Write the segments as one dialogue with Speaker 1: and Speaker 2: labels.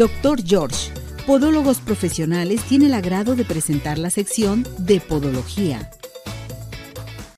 Speaker 1: Doctor George, Podólogos Profesionales, tiene el agrado de presentar la sección de Podología.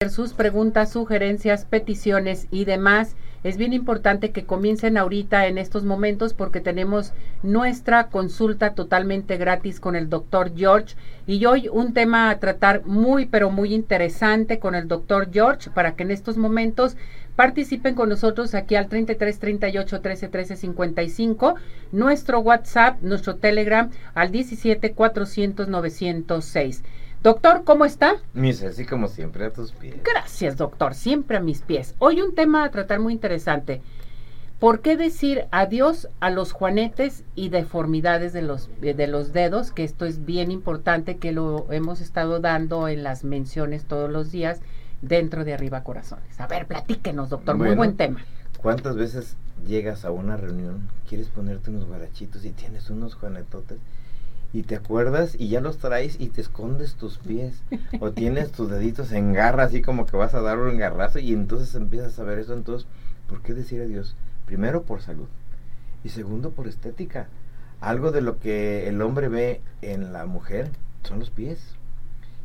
Speaker 2: Sus preguntas, sugerencias, peticiones y demás es bien importante que comiencen ahorita en estos momentos porque tenemos nuestra consulta totalmente gratis con el doctor George y hoy un tema a tratar muy pero muy interesante con el doctor George para que en estos momentos participen con nosotros aquí al 33 38 13 13 55, nuestro WhatsApp, nuestro Telegram al 17 400 906. Doctor, ¿cómo está?
Speaker 3: Mis así como siempre a tus pies.
Speaker 2: Gracias, doctor, siempre a mis pies. Hoy un tema a tratar muy interesante. ¿Por qué decir adiós a los juanetes y deformidades de los, de los dedos? Que esto es bien importante, que lo hemos estado dando en las menciones todos los días dentro de Arriba Corazones. A ver, platíquenos, doctor, muy buen tema.
Speaker 3: ¿Cuántas veces llegas a una reunión, quieres ponerte unos guarachitos y tienes unos juanetotes? y te acuerdas y ya los traes y te escondes tus pies o tienes tus deditos en garra así como que vas a dar un garrazo y entonces empiezas a ver eso entonces ¿por qué decir adiós? primero por salud y segundo por estética algo de lo que el hombre ve en la mujer son los pies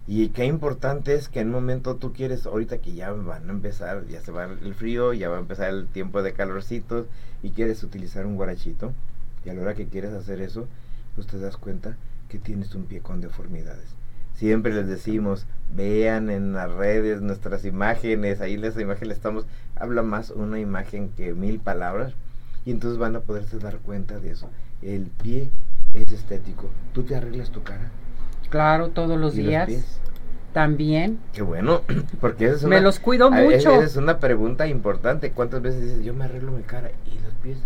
Speaker 3: y qué importante es que en un momento tú quieres, ahorita que ya van a empezar, ya se va el frío, ya va a empezar el tiempo de calorcitos y quieres utilizar un guarachito y a la hora que quieres hacer eso, pues te das cuenta que tienes un pie con deformidades. Siempre les decimos, vean en las redes nuestras imágenes, ahí las imágenes estamos, habla más una imagen que mil palabras, y entonces van a poderse dar cuenta de eso. El pie es estético. ¿Tú te arreglas tu cara?
Speaker 2: Claro, todos los días. También.
Speaker 3: Qué bueno, porque es
Speaker 2: una, me los cuido mucho.
Speaker 3: Esa es una pregunta importante. ¿Cuántas veces dices, yo me arreglo mi cara y los pies?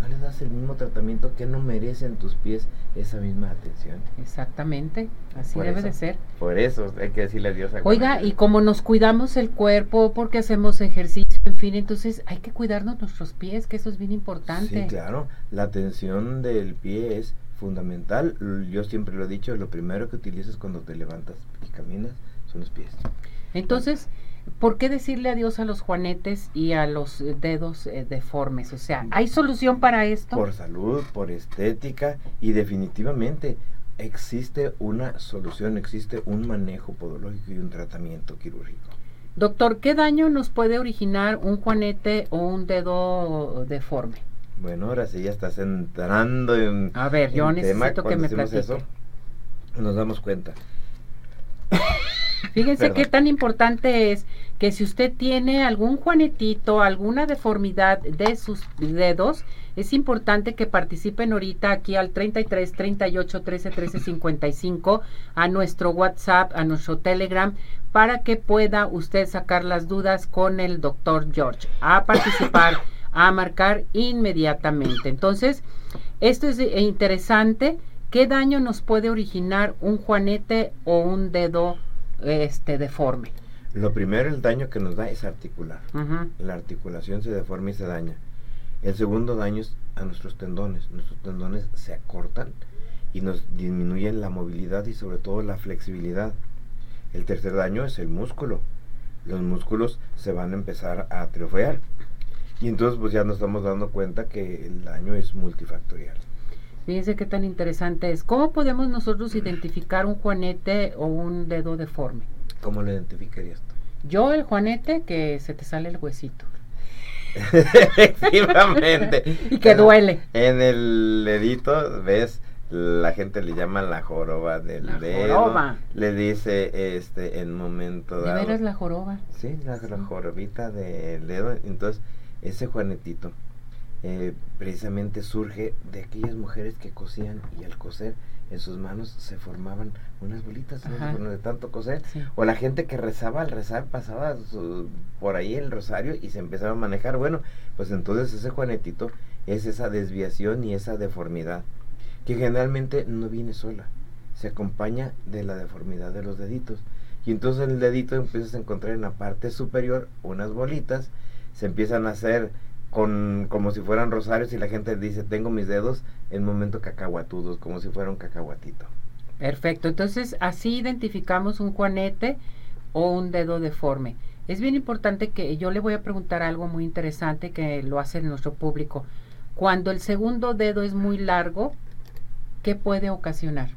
Speaker 3: no les das el mismo tratamiento que no merecen tus pies esa misma atención.
Speaker 2: Exactamente, así debe de ser.
Speaker 3: Por eso hay que decirle adiós a
Speaker 2: Oiga, y como nos cuidamos el cuerpo, porque hacemos ejercicio, en fin, entonces hay que cuidarnos nuestros pies, que eso es bien importante.
Speaker 3: Sí, claro, la atención del pie es fundamental. Yo siempre lo he dicho, lo primero que utilizas cuando te levantas y caminas los pies.
Speaker 2: Entonces, ¿por qué decirle adiós a los juanetes y a los dedos eh, deformes? O sea, ¿hay solución para esto?
Speaker 3: Por salud, por estética y definitivamente existe una solución, existe un manejo podológico y un tratamiento quirúrgico.
Speaker 2: Doctor, ¿qué daño nos puede originar un juanete o un dedo deforme?
Speaker 3: Bueno, ahora sí ya estás entrando en.
Speaker 2: A ver, yo necesito que me platique.
Speaker 3: eso, nos damos cuenta.
Speaker 2: Fíjense qué tan importante es que si usted tiene algún juanetito, alguna deformidad de sus dedos, es importante que participen ahorita aquí al 33 38 13 13 55 a nuestro WhatsApp, a nuestro Telegram, para que pueda usted sacar las dudas con el doctor George. A participar, a marcar inmediatamente. Entonces, esto es interesante. ¿Qué daño nos puede originar un juanete o un dedo este deforme?
Speaker 3: Lo primero, el daño que nos da es articular. La articulación se deforma y se daña. El segundo daño es a nuestros tendones. Nuestros tendones se acortan y nos disminuyen la movilidad y sobre todo la flexibilidad. El tercer daño es el músculo. Los músculos se van a empezar a atrofiar. Y entonces pues ya nos estamos dando cuenta que el daño es multifactorial.
Speaker 2: Fíjense qué tan interesante es. ¿Cómo podemos nosotros identificar un juanete o un dedo deforme?
Speaker 3: ¿Cómo lo identificarías tú?
Speaker 2: Yo el juanete que se te sale el huesito.
Speaker 3: Efectivamente.
Speaker 2: y que duele.
Speaker 3: En el dedito, ves, la gente le llama la joroba del
Speaker 2: la
Speaker 3: dedo.
Speaker 2: Joroba.
Speaker 3: Le dice este en momento
Speaker 2: dado. ¿De veras la joroba?
Speaker 3: Sí, la, la jorobita del dedo. Entonces, ese juanetito eh, precisamente surge de aquellas mujeres que cosían y al coser en sus manos se formaban unas bolitas de tanto coser. O la gente que rezaba al rezar pasaba por ahí el rosario y se empezaba a manejar. Bueno pues entonces ese juanetito es esa desviación y esa deformidad que generalmente no viene sola. Se acompaña de la deformidad de los deditos. Y entonces en el dedito empiezas a encontrar en la parte superior unas bolitas se empiezan a hacer con como si fueran rosarios y la gente dice tengo mis dedos en momento cacahuatudos como si fuera un cacahuatito.
Speaker 2: Perfecto. Entonces así identificamos un juanete o un dedo deforme. Es bien importante que yo le voy a preguntar algo muy interesante que lo hace nuestro público. Cuando el segundo dedo es muy largo ¿qué puede ocasionar?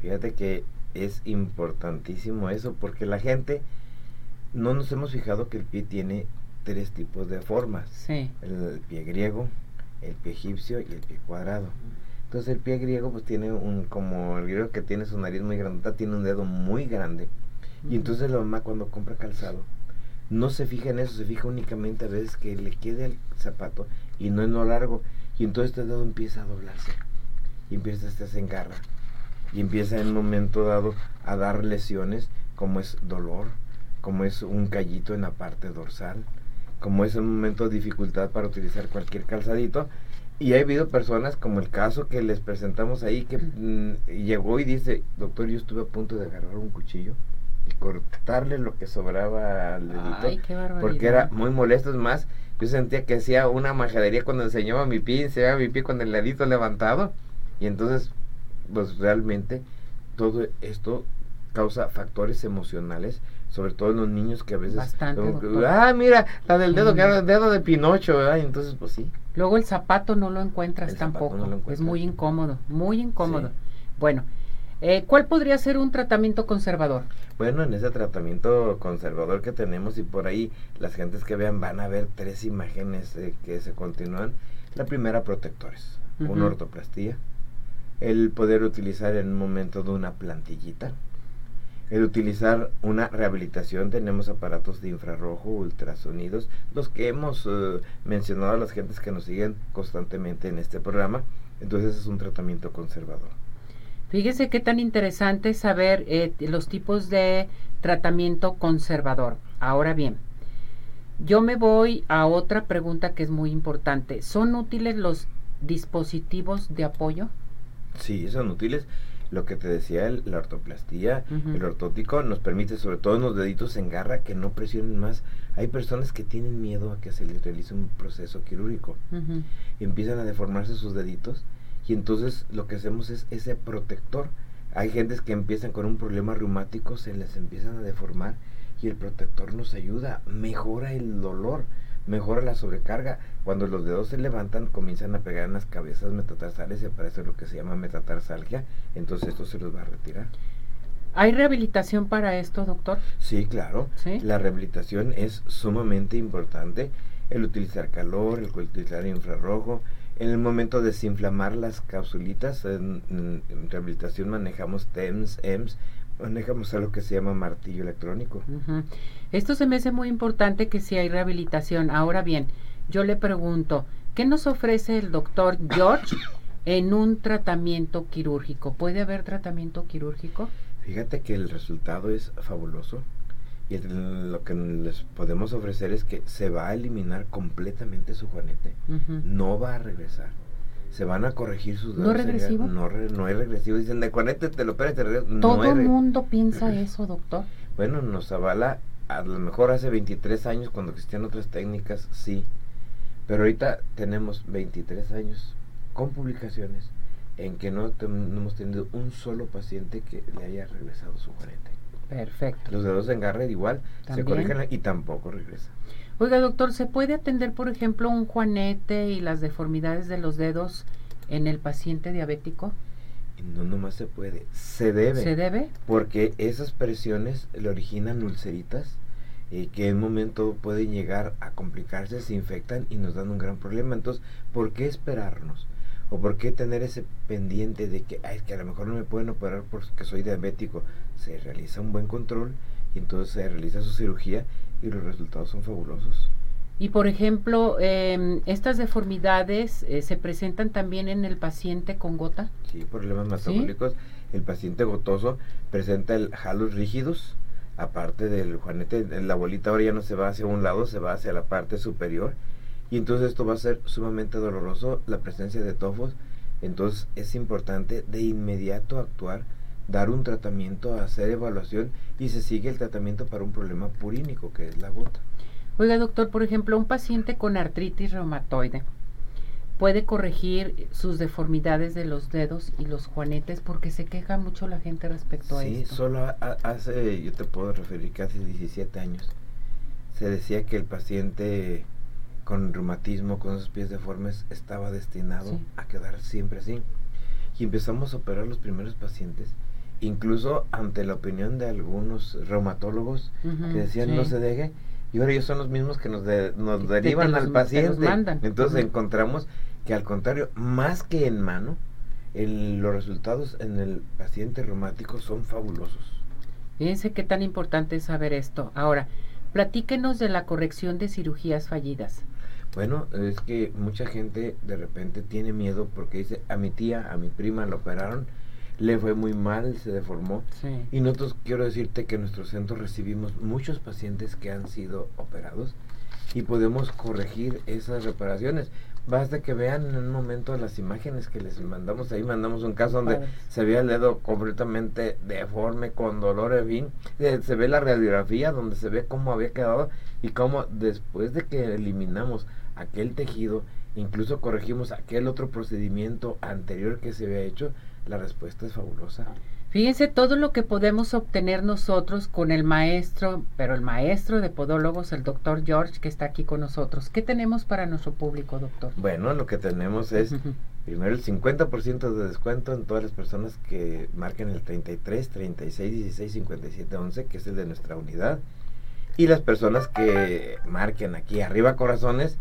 Speaker 3: Fíjate que es importantísimo eso porque la gente no nos hemos fijado que el pie tiene tres tipos de formas.
Speaker 2: Sí.
Speaker 3: El, pie griego, el pie egipcio y el pie cuadrado. Entonces el pie griego pues tiene un, como el griego que tiene su nariz muy grande, tiene un dedo muy grande. Y entonces la mamá cuando compra calzado no se fija en eso, se fija únicamente a veces que le quede el zapato y no en lo largo. Y entonces este dedo empieza a doblarse y empieza a se engarra y empieza en un momento dado a dar lesiones como es dolor, como es un callito en la parte dorsal, como es un momento de dificultad para utilizar cualquier calzadito. Y ha habido personas como el caso que les presentamos ahí que mm, llegó y dice, doctor, yo estuve a punto de agarrar un cuchillo y cortarle lo que sobraba al dedito, porque era muy molesto, es más, yo sentía que hacía una majadería cuando enseñaba mi pie, enseñaba mi pie con el dedito levantado, y entonces, pues realmente todo esto causa factores emocionales, sobre todo en los niños que a veces...
Speaker 2: Bastante,
Speaker 3: ah, mira, la del dedo, que era el dedo de Pinocho, ¿verdad? entonces, pues sí.
Speaker 2: Luego el zapato no lo encuentras tampoco. Es muy incómodo, muy incómodo. Bueno, eh, ¿cuál podría ser un tratamiento conservador?
Speaker 3: Bueno, en ese tratamiento conservador que tenemos y por ahí las gentes que vean van a ver tres imágenes eh, que se continúan. La primera, protectores. Una ortoplastía. El poder utilizar en un momento de una plantillita el utilizar una rehabilitación. Tenemos aparatos de infrarrojo, ultrasonidos, los que hemos eh, mencionado a las gentes que nos siguen constantemente en este programa. Entonces es un tratamiento conservador.
Speaker 2: Fíjese qué tan interesante saber eh, los tipos de tratamiento conservador. Ahora bien, yo me voy a otra pregunta que es muy importante. ¿Son útiles los dispositivos de apoyo?
Speaker 3: Sí, son útiles lo que te decía, la ortoplastía, el ortótico, nos permite, sobre todo en los deditos en garra, que no presionen más. Hay personas que tienen miedo a que se les realice un proceso quirúrgico. Empiezan a deformarse sus deditos y entonces lo que hacemos es ese protector. Hay gentes que empiezan con un problema reumático, se les empiezan a deformar y el protector nos ayuda, mejora el dolor mejora la sobrecarga. Cuando los dedos se levantan, comienzan a pegar en las cabezas metatarsales y aparece lo que se llama metatarsalgia. Entonces esto se los va a retirar.
Speaker 2: ¿Hay rehabilitación para esto, doctor?
Speaker 3: Sí, claro. La rehabilitación es sumamente importante. El utilizar calor, el utilizar infrarrojo. En el momento de desinflamar las capsulitas, en, rehabilitación manejamos TEMS, EMS, manejamos algo que se llama martillo electrónico.
Speaker 2: Esto se me hace muy importante que si hay rehabilitación. Ahora bien, yo le pregunto, ¿qué nos ofrece el doctor George en un tratamiento quirúrgico? ¿Puede haber tratamiento quirúrgico?
Speaker 3: Fíjate que el resultado es fabuloso y lo que les podemos ofrecer es que se va a eliminar completamente su juanete, no va a regresar. Se van a corregir sus
Speaker 2: ¿No regresivo?
Speaker 3: No, no es regresivo. Dicen, de juanete te lo operas, te
Speaker 2: Todo el mundo piensa eso, doctor.
Speaker 3: Bueno, nos avala a lo mejor hace 23 años cuando existían otras técnicas, sí. Pero ahorita tenemos 23 años con publicaciones en que no, hemos tenido un solo paciente que le haya regresado su juanete.
Speaker 2: Perfecto.
Speaker 3: Los dedos en garra igual se corrigen y tampoco regresa.
Speaker 2: Oiga, doctor, ¿se puede atender, por ejemplo, un juanete y las deformidades de los dedos en el paciente diabético?
Speaker 3: No, nomás se puede, se debe.
Speaker 2: ¿Se debe?
Speaker 3: Porque esas presiones le originan ulceritas y eh, que en un momento pueden llegar a complicarse, se infectan y nos dan un gran problema. Entonces, ¿por qué esperarnos? ¿O por qué tener ese pendiente de que, ay, que a lo mejor no me pueden operar porque soy diabético? Se realiza un buen control y entonces se realiza su cirugía y los resultados son fabulosos.
Speaker 2: Y por ejemplo, eh, estas deformidades eh, se presentan también en el paciente con gota.
Speaker 3: Sí, problemas metabólicos. El paciente gotoso presenta el halus rígidos, aparte del juanete, la bolita ahora ya no se va hacia un lado, se va hacia la parte superior. Y entonces esto va a ser sumamente doloroso, la presencia de tofos. Entonces es importante de inmediato actuar, dar un tratamiento, hacer evaluación y se sigue el tratamiento para un problema purínico que es la gota.
Speaker 2: Oiga, doctor, por ejemplo, un paciente con artritis reumatoide puede corregir sus deformidades de los dedos y los juanetes porque se queja mucho la gente respecto a esto.
Speaker 3: Sí, solo hace, yo te puedo referir hace 17 años se decía que el paciente con reumatismo, con sus pies deformes, estaba destinado a quedar siempre así. y empezamos a operar los primeros pacientes, incluso ante la opinión de algunos reumatólogos que decían no se deje, y ahora ellos son los mismos que nos, nos derivan al paciente. Entonces encontramos que al contrario, más que en mano, los resultados en el paciente reumático son fabulosos.
Speaker 2: Fíjense qué tan importante es saber esto. Ahora, platíquenos de la corrección de cirugías fallidas.
Speaker 3: Bueno, es que mucha gente de repente tiene miedo porque dice, a mi tía, a mi prima la operaron, le fue muy mal, se deformó. Y nosotros quiero decirte que en nuestro centro recibimos muchos pacientes que han sido operados y podemos corregir esas reparaciones. Basta que vean en un momento las imágenes que les mandamos ahí, mandamos un caso donde se veía el dedo completamente deforme, con dolor, en fin, eh, se ve la radiografía donde se ve cómo había quedado y cómo después de que eliminamos aquel tejido, incluso corregimos aquel otro procedimiento anterior que se había hecho, la respuesta es fabulosa.
Speaker 2: Fíjense todo lo que podemos obtener nosotros con el maestro, pero el maestro de podólogos, el doctor George, que está aquí con nosotros. ¿Qué tenemos para nuestro público, doctor?
Speaker 3: Bueno, lo que tenemos es primero el 50% de descuento en todas las personas que marquen el 33, 36, 16, 57, 11, que es el de nuestra unidad. Y las personas que marquen aquí arriba corazones,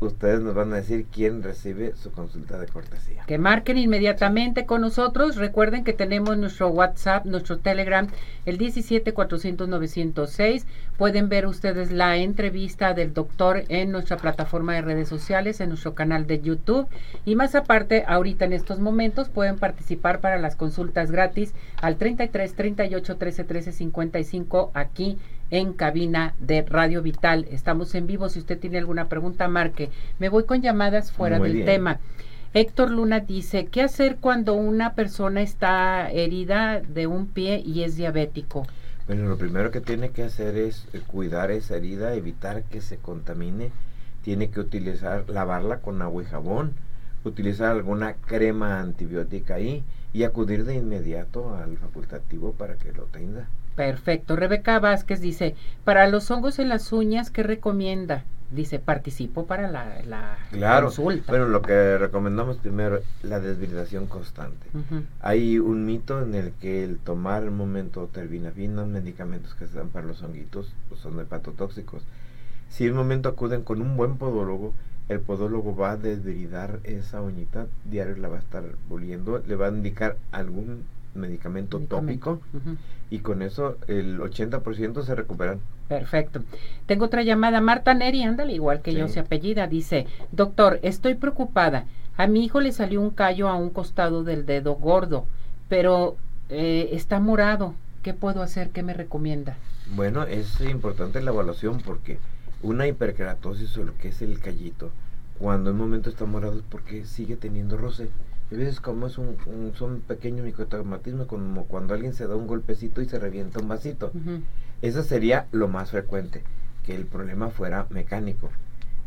Speaker 3: ustedes nos van a decir quién recibe su consulta de cortesía.
Speaker 2: Que marquen inmediatamente con nosotros. Recuerden que tenemos nuestro WhatsApp, nuestro Telegram, el 17 400 906. Pueden ver ustedes la entrevista del doctor en nuestra plataforma de redes sociales, en nuestro canal de YouTube. Y más aparte, ahorita en estos momentos pueden participar para las consultas gratis al 33 38 13 13 55 aquí en cabina de Radio Vital. Estamos en vivo. Si usted tiene alguna pregunta, marque. Me voy con llamadas fuera del tema. Héctor Luna dice, ¿qué hacer cuando una persona está herida de un pie y es diabético?
Speaker 3: Bueno, lo primero que tiene que hacer es eh, cuidar esa herida, evitar que se contamine. Tiene que utilizar, lavarla con agua y jabón, utilizar alguna crema antibiótica ahí y acudir de inmediato al facultativo para que lo tenga.
Speaker 2: Perfecto. Rebeca Vázquez dice, para los hongos en las uñas, ¿qué recomienda? Dice, participo para la, la
Speaker 3: claro, consulta. Bueno, lo que recomendamos primero, la deshidratación constante. Hay un mito en el que el tomar el momento terbinafina, medicamentos que se dan para los honguitos, pues son hepatotóxicos. Si en un momento acuden con un buen podólogo, el podólogo va a desviridar esa uñita, diario la va a estar volviendo, le va a indicar algún medicamento, tópico y con eso el 80% se recuperan.
Speaker 2: Perfecto. Tengo otra llamada. Marta Neri, ándale, igual que yo, se apellida. Dice, doctor, estoy preocupada. A mi hijo le salió un callo a un costado del dedo gordo, pero eh, está morado. ¿Qué puedo hacer? ¿Qué me recomienda?
Speaker 3: Bueno, es importante la evaluación porque una hiperkeratosis o lo que es el callito, cuando en un momento está morado es porque sigue teniendo roce. A veces como es un, son pequeño microtraumatismo, como cuando alguien se da un golpecito y se revienta un vasito. Eso sería lo más frecuente, que el problema fuera mecánico.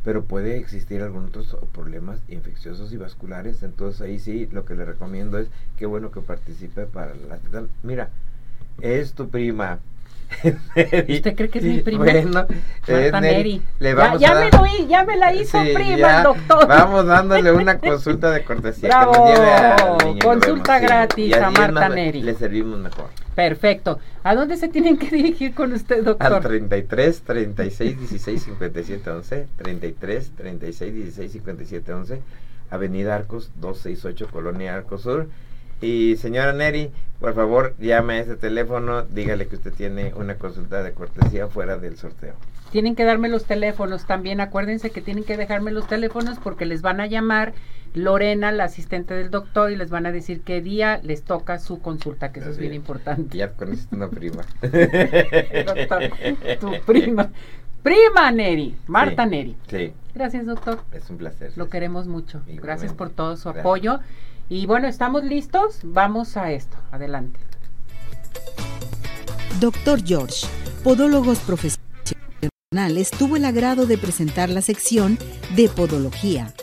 Speaker 3: Pero puede existir algunos otros problemas infecciosos y vasculares. Entonces ahí sí lo que le recomiendo es que bueno que participe para la... Mira, es tu prima,
Speaker 2: ¿Usted cree que es mi prima? Bueno,
Speaker 3: Marta
Speaker 2: Neri. Le vamos ya, me lo, ya me la hizo prima doctor.
Speaker 3: Vamos dándole una consulta de cortesía.
Speaker 2: Bravo, consulta gratis a Marta Neri.
Speaker 3: Le servimos mejor.
Speaker 2: Perfecto. ¿A dónde se tienen que dirigir con usted, doctor?
Speaker 3: Al 33 36 16 57 11. 33 36 16 57 11. Avenida Arcos 268, Colonia Arcos Sur. Y señora Neri, por favor, llame a ese teléfono, dígale que usted tiene una consulta de cortesía fuera del sorteo.
Speaker 2: Tienen que darme los teléfonos también, acuérdense que tienen que dejarme los teléfonos porque les van a llamar Lorena, la asistente del doctor, y les van a decir qué día les toca su consulta, que eso es bien importante.
Speaker 3: Ya conociste una prima.
Speaker 2: doctor, tu prima. Prima Neri, Marta Neri.
Speaker 3: Sí.
Speaker 2: Gracias, doctor.
Speaker 3: Es un placer.
Speaker 2: Lo queremos mucho. Gracias por todo su apoyo. Y bueno, ¿estamos listos? Vamos a esto. Adelante.
Speaker 1: Doctor George, Podólogos Profesionales, tuvo el agrado de presentar la sección de Podología